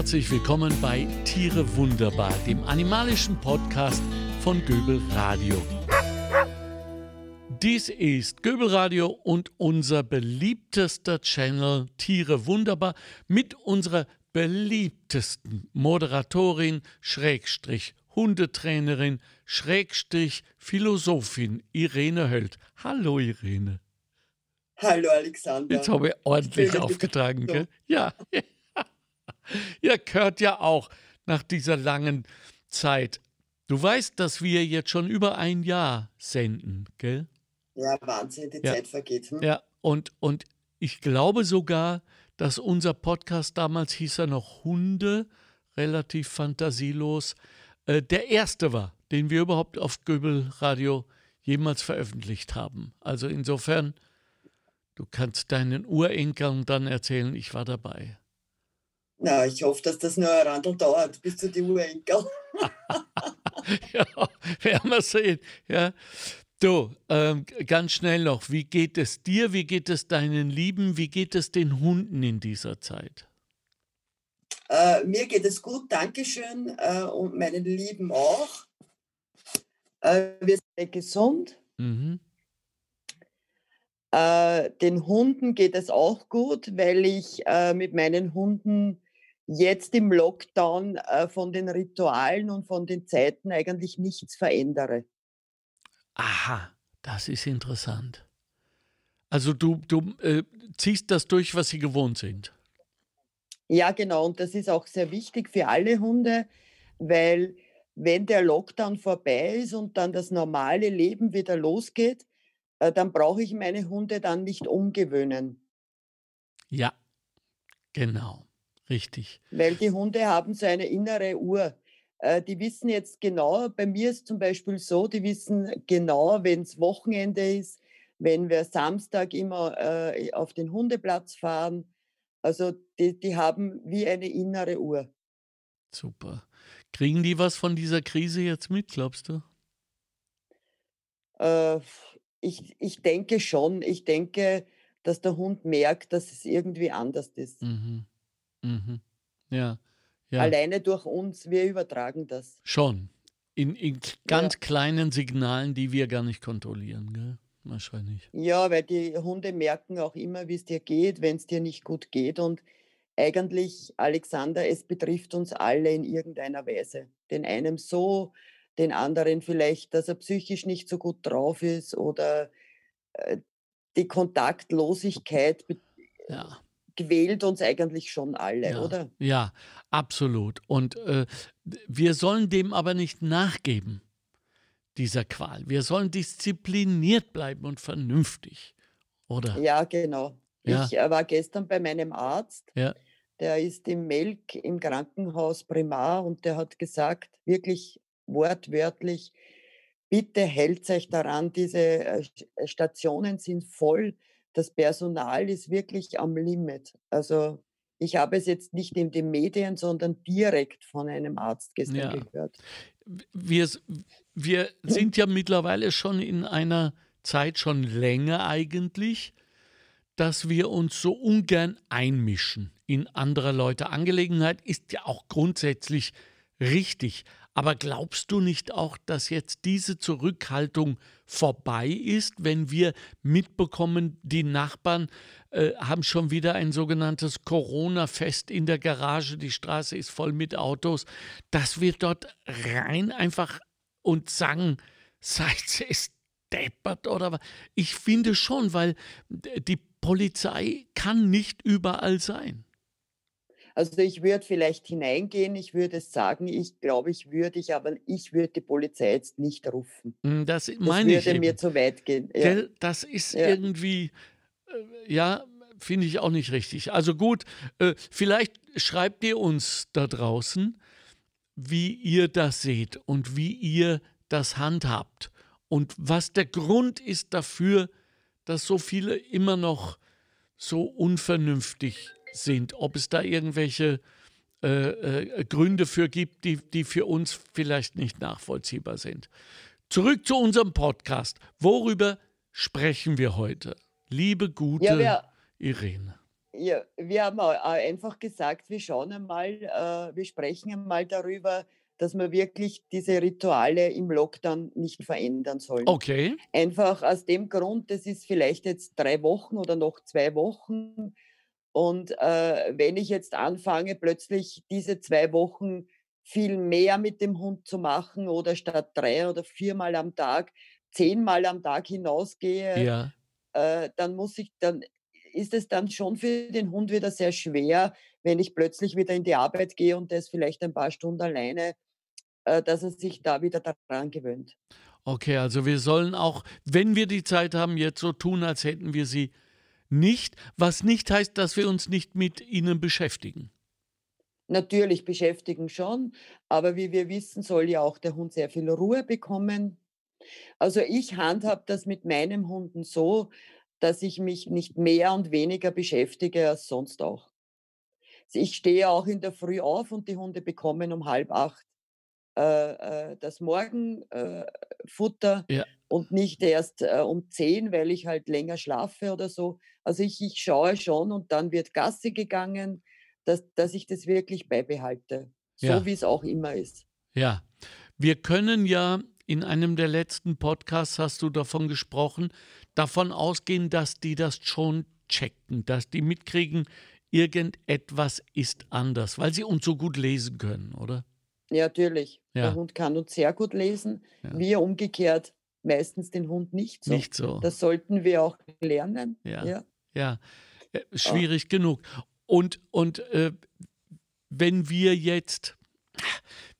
Herzlich willkommen bei Tiere Wunderbar, dem animalischen Podcast von Göbel Radio. Dies ist Göbel Radio und unser beliebtester Channel Tiere Wunderbar mit unserer beliebtesten Moderatorin, Schrägstrich, Hundetrainerin, Schrägstrich, Philosophin Irene Höld. Hallo Irene. Hallo Alexander. Jetzt habe ich ordentlich ich aufgetragen, gell? Ja. ja, gehört ja auch nach dieser langen Zeit. Du weißt, dass wir jetzt schon über ein Jahr senden, gell? Ja, Wahnsinn, die ja. Zeit vergeht. Hm? Ja, und, und ich glaube sogar, dass unser Podcast damals hieß er noch Hunde, relativ fantasielos, äh, der erste war, den wir überhaupt auf Göbel Radio jemals veröffentlicht haben. Also insofern, du kannst deinen Urenkeln dann erzählen, ich war dabei. Na, ich hoffe, dass das nur ein Randl dauert, bis zu die Urenkel. ja, werden wir sehen. Ja. Du, ähm, ganz schnell noch, wie geht es dir, wie geht es deinen Lieben, wie geht es den Hunden in dieser Zeit? Äh, mir geht es gut, Dankeschön äh, und meinen Lieben auch. Äh, wir sind gesund. Mhm. Äh, den Hunden geht es auch gut, weil ich äh, mit meinen Hunden jetzt im Lockdown äh, von den Ritualen und von den Zeiten eigentlich nichts verändere. Aha, das ist interessant. Also du, du äh, ziehst das durch, was sie gewohnt sind. Ja, genau. Und das ist auch sehr wichtig für alle Hunde, weil wenn der Lockdown vorbei ist und dann das normale Leben wieder losgeht, äh, dann brauche ich meine Hunde dann nicht umgewöhnen. Ja, genau. Richtig. Weil die Hunde haben so eine innere Uhr. Äh, die wissen jetzt genau, bei mir ist zum Beispiel so, die wissen genau, wenn es Wochenende ist, wenn wir Samstag immer äh, auf den Hundeplatz fahren. Also die, die haben wie eine innere Uhr. Super. Kriegen die was von dieser Krise jetzt mit, glaubst du? Äh, ich, ich denke schon. Ich denke, dass der Hund merkt, dass es irgendwie anders ist. Mhm. Mhm. Ja. ja. Alleine durch uns, wir übertragen das. Schon. In, in ganz ja. kleinen Signalen, die wir gar nicht kontrollieren, gell? Wahrscheinlich. Ja, weil die Hunde merken auch immer, wie es dir geht, wenn es dir nicht gut geht. Und eigentlich, Alexander, es betrifft uns alle in irgendeiner Weise. Den einen so, den anderen vielleicht, dass er psychisch nicht so gut drauf ist oder äh, die Kontaktlosigkeit ja quält uns eigentlich schon alle, ja, oder? Ja, absolut. Und äh, wir sollen dem aber nicht nachgeben, dieser Qual. Wir sollen diszipliniert bleiben und vernünftig, oder? Ja, genau. Ja. Ich äh, war gestern bei meinem Arzt. Ja. Der ist im Melk im Krankenhaus Primar und der hat gesagt, wirklich wortwörtlich, bitte hält euch daran, diese äh, Stationen sind voll das Personal ist wirklich am Limit. Also ich habe es jetzt nicht in den Medien, sondern direkt von einem Arzt gestern ja. gehört. Wir, wir sind ja mittlerweile schon in einer Zeit schon länger eigentlich, dass wir uns so ungern einmischen in anderer Leute Angelegenheit, ist ja auch grundsätzlich richtig. Aber glaubst du nicht auch, dass jetzt diese Zurückhaltung vorbei ist, wenn wir mitbekommen, die Nachbarn äh, haben schon wieder ein sogenanntes Corona-Fest in der Garage, die Straße ist voll mit Autos, dass wir dort rein einfach und sagen, seid es deppert oder was? Ich finde schon, weil die Polizei kann nicht überall sein. Also ich würde vielleicht hineingehen, ich würde sagen, ich glaube, ich würde ich, aber ich würde die Polizei jetzt nicht rufen. Hm, das meine das würde ich mir zu weit gehen. Ja. Das ist ja. irgendwie, äh, ja, finde ich auch nicht richtig. Also gut, äh, vielleicht schreibt ihr uns da draußen, wie ihr das seht und wie ihr das handhabt und was der Grund ist dafür, dass so viele immer noch so unvernünftig sind, ob es da irgendwelche äh, äh, Gründe für gibt, die, die für uns vielleicht nicht nachvollziehbar sind. Zurück zu unserem Podcast. Worüber sprechen wir heute? Liebe gute ja, wir, Irene. Ja, wir haben einfach gesagt, wir schauen einmal äh, wir sprechen einmal darüber, dass wir wirklich diese Rituale im Lockdown nicht verändern sollen. Okay. Einfach aus dem Grund, das ist vielleicht jetzt 3 Wochen oder noch 2 Wochen und, äh, wenn ich jetzt anfange, plötzlich diese 2 Wochen viel mehr mit dem Hund zu machen oder statt 3 oder viermal am Tag, zehnmal am Tag hinausgehe, Ja. äh, dann muss ich dann ist es dann schon für den Hund wieder sehr schwer, wenn ich plötzlich wieder in die Arbeit gehe und der ist vielleicht ein paar Stunden alleine, äh, dass er sich da wieder daran gewöhnt. Okay, also wir sollen auch, wenn wir die Zeit haben, jetzt so tun, als hätten wir sie nicht, was nicht heißt, dass wir uns nicht mit ihnen beschäftigen. Natürlich beschäftigen schon, aber wie wir wissen, soll ja auch der Hund sehr viel Ruhe bekommen. Also ich handhabe das mit meinem Hunden so, dass ich mich nicht mehr und weniger beschäftige als sonst auch. Ich stehe auch in der Früh auf und die Hunde bekommen um halb acht äh, äh, das Morgenfutter Futter Ja, und nicht erst äh, um 10, weil ich halt länger schlafe oder so. Also ich, ich schaue schon und dann wird Gassi gegangen, dass, dass ich das wirklich beibehalte, so ja, wie es auch immer ist. ja. Wir können ja in einem der letzten Podcasts hast du davon gesprochen, davon ausgehen, dass die das schon checken, dass die mitkriegen, irgendetwas ist anders, weil sie uns so gut lesen können, oder? Ja, natürlich. Der Ja, Hund kann uns sehr gut lesen, ja. wir umgekehrt meistens den Hund nicht so. Nicht so. Das sollten wir auch lernen. Ja, Ja. ja. Äh, Ah, Schwierig genug. Und, und äh, wenn wir jetzt,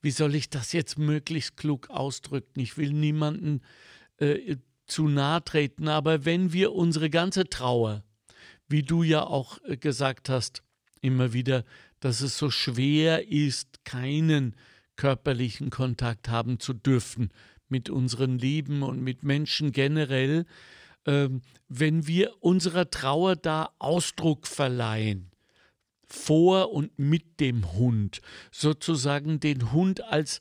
wie soll ich das jetzt möglichst klug ausdrücken? Ich will niemanden äh, zu nahe treten, aber wenn wir unsere ganze Trauer, wie du ja auch äh, gesagt hast, immer wieder, dass es so schwer ist, keinen körperlichen Kontakt haben zu dürfen mit unseren Lieben und mit Menschen generell, ähm, wenn wir unserer Trauer da Ausdruck verleihen, vor und mit dem Hund, sozusagen den Hund als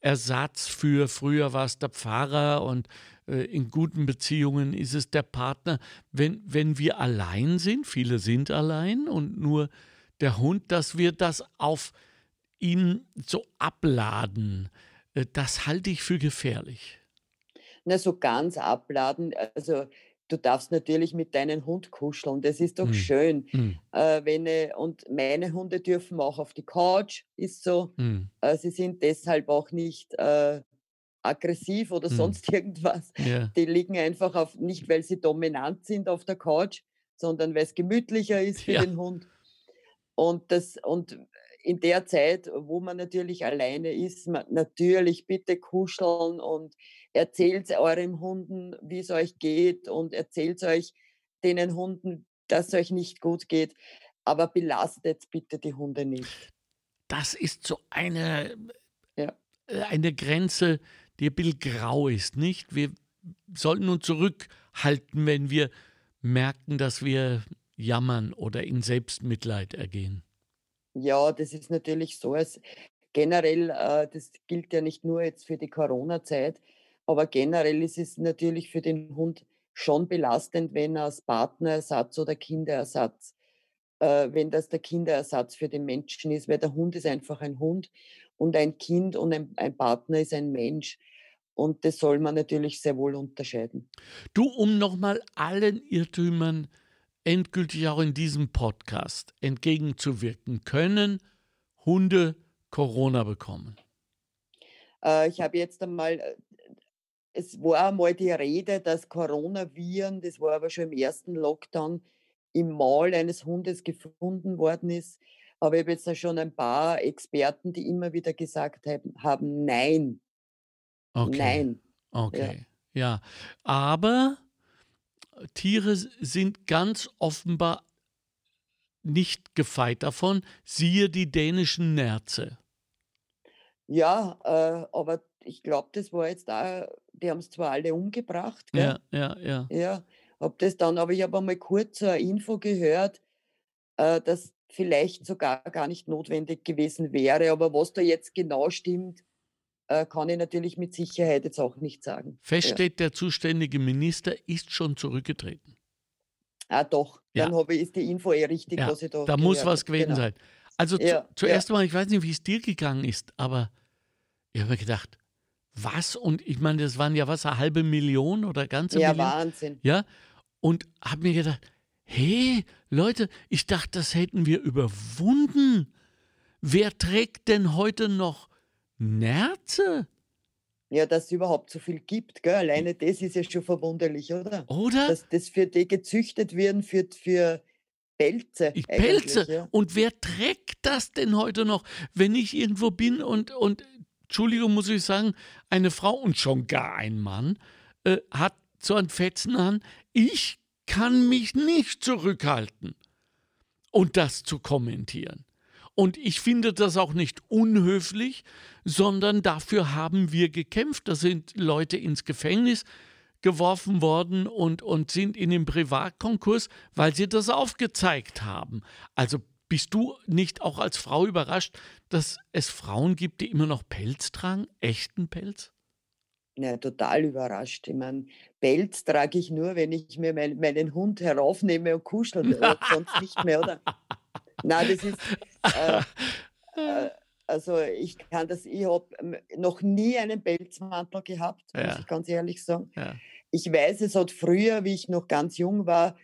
Ersatz für, früher war es der Pfarrer und äh, in guten Beziehungen ist es der Partner. Wenn, wenn wir allein sind, viele sind allein und nur der Hund, dass wir das auf ihn so abladen, äh, das halte ich für gefährlich. Na, so ganz abladen, also du darfst natürlich mit deinem Hund kuscheln, das ist doch Hm, schön. hm, Äh, wenn, äh, und meine Hunde dürfen auch auf die Couch, ist so. hm, Äh, sie sind deshalb auch nicht äh, aggressiv oder hm. sonst irgendwas. Ja, Die liegen einfach auf, nicht weil sie dominant sind auf der Couch, sondern weil es gemütlicher ist für ja, den Hund. Und das und in der Zeit, wo man natürlich alleine ist, natürlich bitte kuscheln und erzählt eurem Hunden, wie es euch geht und erzählt euch den Hunden, dass es euch nicht gut geht, aber belastet bitte die Hunde nicht. das ist so eine, Ja. äh, eine Grenze, die ein bisschen grau ist, nicht? Wir sollten uns zurückhalten, wenn wir merken, dass wir jammern oder in Selbstmitleid ergehen. Ja, das ist natürlich so. Es generell, äh, das gilt ja nicht nur jetzt für die Corona-Zeit, aber generell ist es natürlich für den Hund schon belastend, wenn er als Partnerersatz oder Kinderersatz äh, wenn das der Kinderersatz für den Menschen ist, weil der Hund ist einfach ein Hund und ein Kind und ein ein Partner ist ein Mensch. Und das soll man natürlich sehr wohl unterscheiden. Du, um nochmal allen Irrtümern endgültig auch in diesem Podcast entgegenzuwirken, können Hunde Corona bekommen? Äh, ich habe jetzt einmal äh, es war einmal die Rede, dass Coronaviren, das war aber schon im ersten Lockdown, im Maul eines Hundes gefunden worden ist. Aber ich habe jetzt da schon ein paar Experten, die immer wieder gesagt haben, haben nein, Okay, nein. Ja. okay, ja. Aber Tiere sind ganz offenbar nicht gefeit davon. Siehe die dänischen Nerze. Ja, äh, aber ich glaube, das war jetzt da, die haben es zwar alle umgebracht, gell? Ja, ja, ja. Ja, habe das dann, aber ich habe einmal kurz eine Info gehört, äh, dass vielleicht sogar gar nicht notwendig gewesen wäre. Aber was da jetzt genau stimmt, äh, kann ich natürlich mit Sicherheit jetzt auch nicht sagen. Fest Ja. steht, der zuständige Minister ist schon zurückgetreten. Ah, doch. Ja. Dann habe ich, ist die Info eh richtig, Ja, was ich da da muss was gewesen Genau. sein. Also zu, Ja, zuerst mal, ich weiß nicht, wie es dir gegangen ist, aber ich habe mir gedacht, was? Und ich meine, das waren ja was, eine halbe Million oder ganze Ja, Million? Wahnsinn. Ja, und habe mir gedacht, hey, Leute, ich dachte, das hätten wir überwunden. Wer trägt denn heute noch Nerze? Ja, dass es überhaupt so viel gibt, gell? Alleine das ist ja schon verwunderlich, oder? Oder? Dass das für die gezüchtet werden, für, für Pelze. Pelze. Ja. Und wer trägt das denn heute noch, wenn ich irgendwo bin und, und Entschuldigung, muss ich sagen, eine Frau und schon gar ein Mann äh, hat so ein Fetzen an. Ich kann mich nicht zurückhalten und das zu kommentieren. Und ich finde das auch nicht unhöflich, sondern dafür haben wir gekämpft. Da sind Leute ins Gefängnis geworfen worden und, und sind in den Privatkonkurs, weil sie das aufgezeigt haben. Also bist du nicht auch als Frau überrascht, dass es Frauen gibt, die immer noch Pelz tragen? Echten Pelz? Ja, total überrascht. Ich meine, Pelz trage ich nur, wenn ich mir mein, meinen Hund heraufnehme und kuschel, sonst nicht mehr, oder? Nein, das ist. Äh, äh, also ich kann das, ich habe noch nie einen Pelzmantel gehabt, Ja. muss ich ganz ehrlich sagen. Ja. Ich weiß, es hat früher, wie ich noch ganz jung war,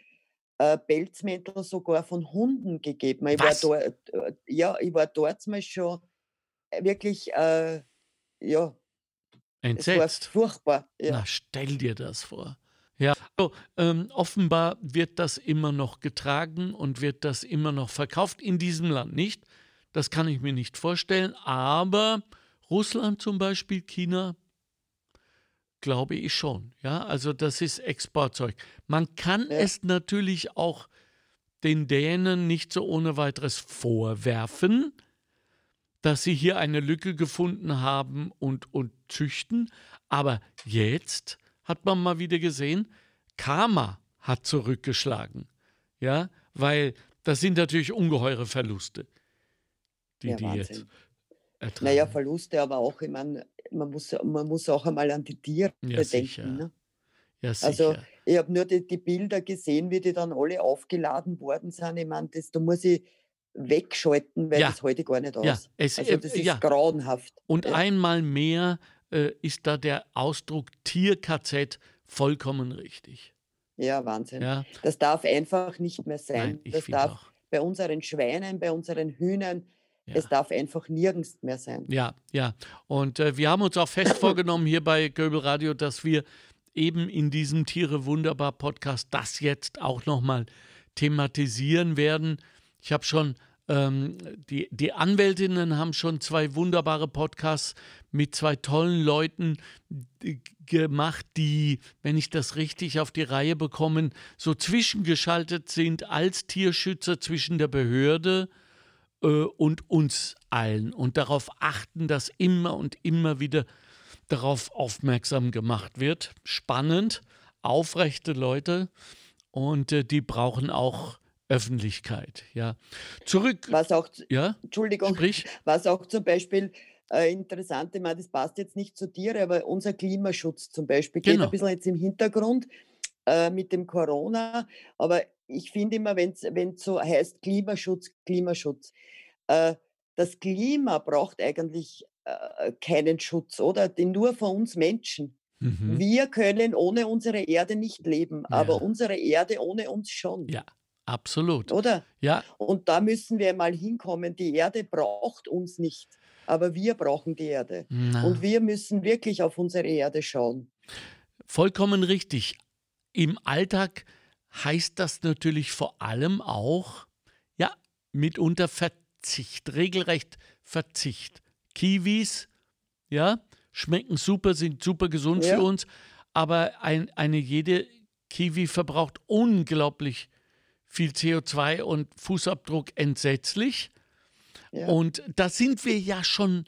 äh, Pelzmäntel sogar von Hunden gegeben. Ich war dort, äh, ja, ich war dort mal schon wirklich, äh, ja, Entsetzt. furchtbar. Ja. Na, stell dir das vor. So, ähm, offenbar wird das immer noch getragen und wird das immer noch verkauft. In diesem Land nicht. Das kann ich mir nicht vorstellen. Aber Russland zum Beispiel, China, glaube ich schon. Ja, also das ist Exportzeug. Man kann es natürlich auch den Dänen nicht so ohne weiteres vorwerfen, dass sie hier eine Lücke gefunden haben und, und züchten. Aber jetzt hat man mal wieder gesehen, Karma hat zurückgeschlagen. Ja, weil das sind natürlich ungeheure Verluste, die Ja, die Wahnsinn. jetzt ertragen. Naja, Verluste, aber auch, ich meine, man muss, man muss auch einmal an die Tiere Ja, denken. Ne? ja, Also sicher. ich habe nur die, die Bilder gesehen, wie die dann alle aufgeladen worden sind. Ich meine, das, da muss ich wegschalten, weil Ja. das heute gar nicht aus. ja, es, Also äh, das ist ja. grauenhaft. Und einmal mehr äh, ist da der Ausdruck Tier-KZ vollkommen richtig. Ja, Wahnsinn. Ja, Das darf einfach nicht mehr sein. nein, ich das darf auch. bei unseren Schweinen, bei unseren Hühnern, Ja. es darf einfach nirgends mehr sein. Ja, ja. Und äh, wir haben uns auch fest vorgenommen hier bei Göbel Radio, dass wir eben in diesem Tiere wunderbar Podcast das jetzt auch nochmal thematisieren werden. Ich habe schon, ähm, die, die Anwältinnen haben schon zwei wunderbare Podcasts mit zwei tollen Leuten gemacht, die, wenn ich das richtig auf die Reihe bekomme, so zwischengeschaltet sind als Tierschützer zwischen der Behörde äh, und uns allen und darauf achten, dass immer und immer wieder darauf aufmerksam gemacht wird. Spannend, aufrechte Leute und äh, die brauchen auch Öffentlichkeit. Ja, zurück. Was auch, Ja, Entschuldigung, sprich. was auch zum Beispiel äh, interessant, ich meine, das passt jetzt nicht zu Tiere, aber unser Klimaschutz zum Beispiel geht Genau. ein bisschen jetzt im Hintergrund äh, mit dem Corona. Aber ich finde immer, wenn es so heißt Klimaschutz, Klimaschutz, äh, das Klima braucht eigentlich äh, keinen Schutz, oder? Den nur von uns Menschen. Mhm. Wir können ohne unsere Erde nicht leben, aber Ja. unsere Erde ohne uns schon, Ja, absolut. oder? Ja, Und da müssen wir mal hinkommen. Die Erde braucht uns nicht, aber wir brauchen die Erde. na, Und wir müssen wirklich auf unsere Erde schauen. vollkommen richtig. Im Alltag heißt das natürlich vor allem auch, ja, mitunter Verzicht, regelrecht Verzicht. Kiwis, ja, schmecken super, sind super gesund Ja. für uns, aber ein, eine jede Kiwi verbraucht unglaublich viel CO2 und Fußabdruck entsetzlich. Ja. Und da sind wir ja schon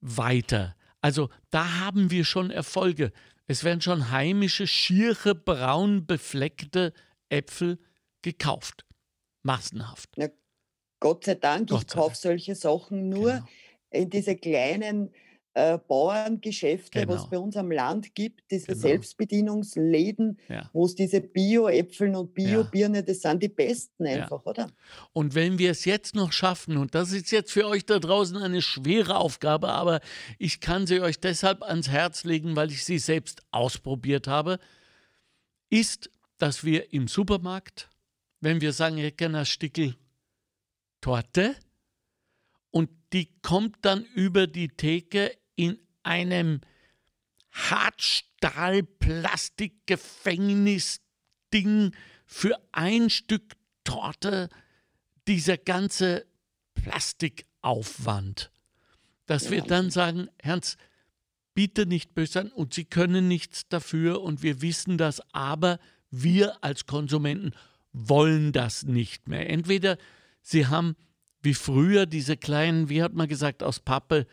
weiter. Also da haben wir schon Erfolge. Es werden schon heimische, schiere, braun befleckte Äpfel gekauft. Massenhaft. Gott sei Dank, Gott ich sei kaufe Dank. solche Sachen nur Genau. in diese kleinen, äh, Bauerngeschäfte, was Genau. bei uns am Land gibt, diese Genau. Selbstbedienungsläden, Ja. wo es diese Bio-Äpfeln und Ja. Bio-Birne, das sind die besten Ja. einfach, oder? Und wenn wir es jetzt noch schaffen, und das ist jetzt für euch da draußen eine schwere Aufgabe, aber ich kann sie euch deshalb ans Herz legen, weil ich sie selbst ausprobiert habe, ist, dass wir im Supermarkt, wenn wir sagen, ich hätte gerne ein Stickel Torte, und die kommt dann über die Theke in einem Hartstahl-Plastik-Gefängnis-Ding für ein Stück Torte, dieser ganze Plastikaufwand. Dass wir dann sagen, Ernst, bitte nicht böse sein und Sie können nichts dafür und wir wissen das, aber wir als Konsumenten wollen das nicht mehr. Entweder Sie haben wie früher diese kleinen, wie hat man gesagt, aus Pappe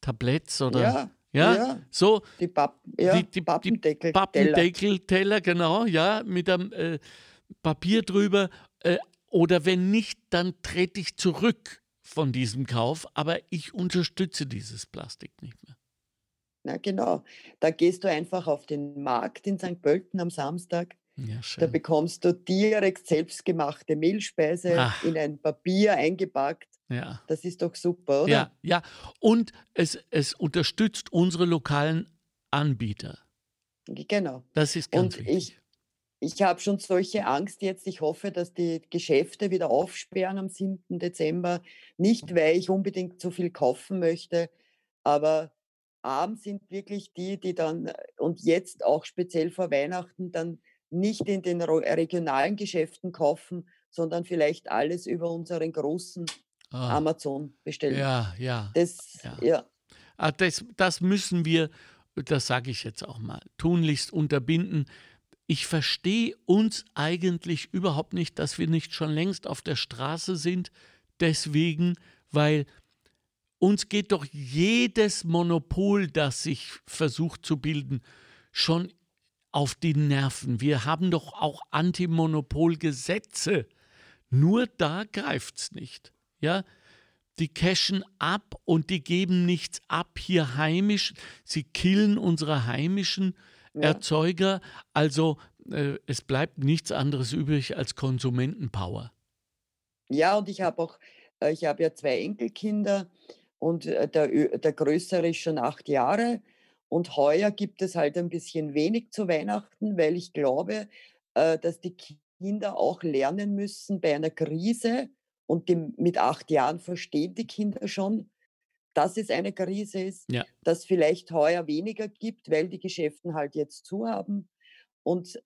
Tabletts oder Ja, ja, ja. so Die, Papp ja, die, die, Pappendeckel. die Pappendeckelteller, genau, ja, mit einem äh, Papier drüber. Äh, oder wenn nicht, dann trete ich zurück von diesem Kauf, aber ich unterstütze dieses Plastik nicht mehr. Na genau. Da gehst du einfach auf den Markt in St. Pölten am Samstag. Ja, Da bekommst du direkt selbstgemachte Mehlspeise Ach. in ein Papier eingepackt. Ja. Das ist doch super, oder? Ja, ja. Und es, es unterstützt unsere lokalen Anbieter. Genau. Das ist ganz Und wichtig. ich, ich habe schon solche Angst jetzt. Ich hoffe, dass die Geschäfte wieder aufsperren am 7. Dezember. Nicht, weil ich unbedingt so viel kaufen möchte, aber arm sind wirklich die, die dann, und jetzt auch speziell vor Weihnachten, dann nicht in den regionalen Geschäften kaufen, sondern vielleicht alles über unseren großen Ah, Amazon bestellen. ja, ja. Das, Ja. ja. Ah, Das, das müssen wir, das sage ich jetzt auch mal, tunlichst unterbinden. Ich verstehe uns eigentlich überhaupt nicht, dass wir nicht schon längst auf der Straße sind. Deswegen, weil uns geht doch jedes Monopol, das sich versucht zu bilden, schon auf die Nerven. Wir haben doch auch Antimonopolgesetze. Nur da greift es nicht. Ja, die cashen ab und die geben nichts ab hier heimisch. Sie killen unsere heimischen Ja. Erzeuger. Also äh, es bleibt nichts anderes übrig als Konsumentenpower. Ja, und ich habe auch, äh, ich habe ja zwei Enkelkinder und äh, der, der Größere ist schon acht Jahre. Und heuer gibt es halt ein bisschen wenig zu Weihnachten, weil ich glaube, äh, dass die Kinder auch lernen müssen bei einer Krise. Und die, mit acht Jahren verstehen die Kinder schon, dass es eine Krise ist, Ja. dass vielleicht heuer weniger gibt, weil die Geschäften halt jetzt zu haben. Und äh,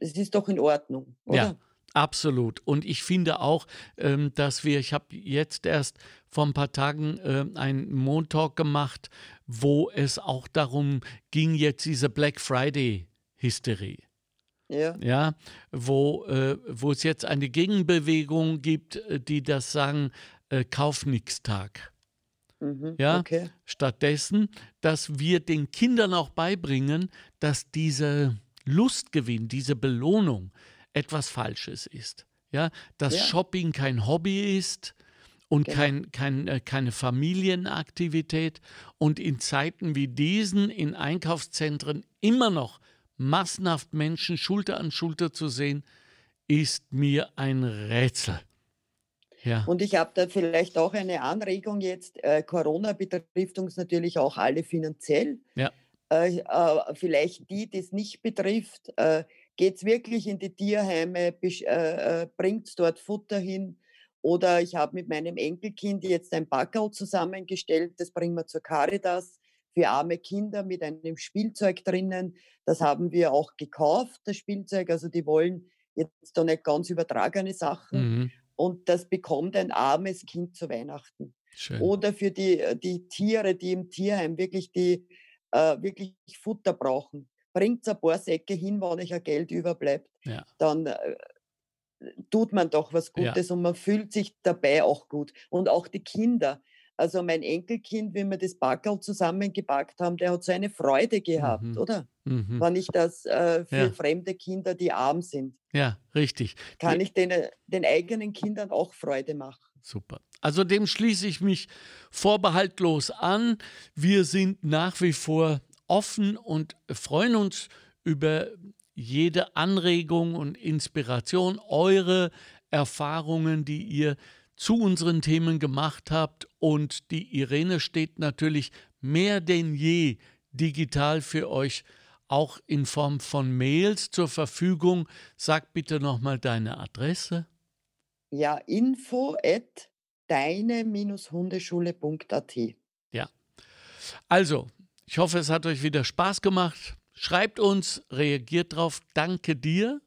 es ist doch in Ordnung, oder? Ja, absolut. Und ich finde auch, ähm, dass wir, ich habe jetzt erst vor ein paar Tagen äh, einen Montalk gemacht, wo es auch darum ging, jetzt diese Black Friday-Hysterie. Ja. Ja, wo, äh, wo es jetzt eine Gegenbewegung gibt, äh, die das sagen, äh, Kauf-Nix-Tag. Mhm. Ja, Okay. Stattdessen, dass wir den Kindern auch beibringen, dass diese Lustgewinn, diese Belohnung etwas Falsches ist. Ja, dass Ja. Shopping kein Hobby ist und Genau. kein, kein, äh, keine Familienaktivität und in Zeiten wie diesen in Einkaufszentren immer noch massenhaft Menschen Schulter an Schulter zu sehen, ist mir ein Rätsel. Ja, Und ich habe da vielleicht auch eine Anregung jetzt. Äh, Corona betrifft uns natürlich auch alle finanziell. ja, Äh, äh, vielleicht die, die es nicht betrifft, äh, geht es wirklich in die Tierheime, äh, äh, bringt dort Futter hin. Oder ich habe mit meinem Enkelkind jetzt ein Packerl zusammengestellt, das bringen wir zur Caritas für arme Kinder mit einem Spielzeug drinnen. Das haben wir auch gekauft, das Spielzeug. Also die wollen jetzt da nicht ganz übertragene Sachen. mhm. Und das bekommt ein armes Kind zu Weihnachten. schön. Oder für die, äh, die Tiere, die im Tierheim wirklich, die, äh, wirklich Futter brauchen. Bringt ein paar Säcke hin, wenn euch ein Geld überbleibt. Ja. Dann äh, tut man doch was Ja. Gutes und man fühlt sich dabei auch gut. Und auch die Kinder. Also mein Enkelkind, wie wir das Backerl zusammengepackt haben, der hat so eine Freude gehabt, Mhm. oder? Mhm. Wenn ich das äh, für Ja. fremde Kinder, die arm sind, Ja, richtig. kann ich den, den eigenen Kindern auch Freude machen. Super. Also dem schließe ich mich vorbehaltlos an. Wir sind nach wie vor offen und freuen uns über jede Anregung und Inspiration, eure Erfahrungen, die ihr zu unseren Themen gemacht habt. Und die Irene steht natürlich mehr denn je digital für euch auch in Form von Mails zur Verfügung. Sag bitte nochmal deine Adresse. Ja, info at deine-hundeschule.at. Ja. Also, ich hoffe, es hat euch wieder Spaß gemacht. Schreibt uns, reagiert drauf. Danke dir,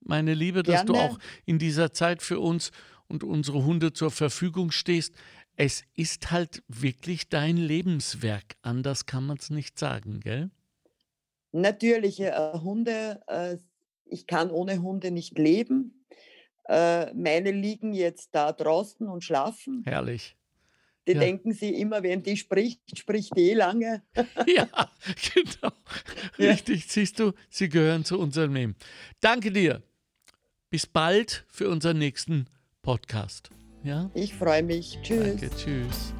meine Liebe, dass Gerne. du auch in dieser Zeit für uns und unsere Hunde zur Verfügung stehst. Es ist halt wirklich dein Lebenswerk. Anders kann man es nicht sagen, gell? Natürlich, äh, Hunde, äh, ich kann ohne Hunde nicht leben. Äh, meine liegen jetzt da draußen und schlafen. Herrlich. Die ja. denken sie immer, wenn die spricht, spricht die eh lange. ja, genau. Richtig, ja. siehst du, sie gehören zu unserem Leben. Danke dir. Bis bald für unseren nächsten Podcast. Ja? Ich freue mich. Tschüss. Danke, tschüss.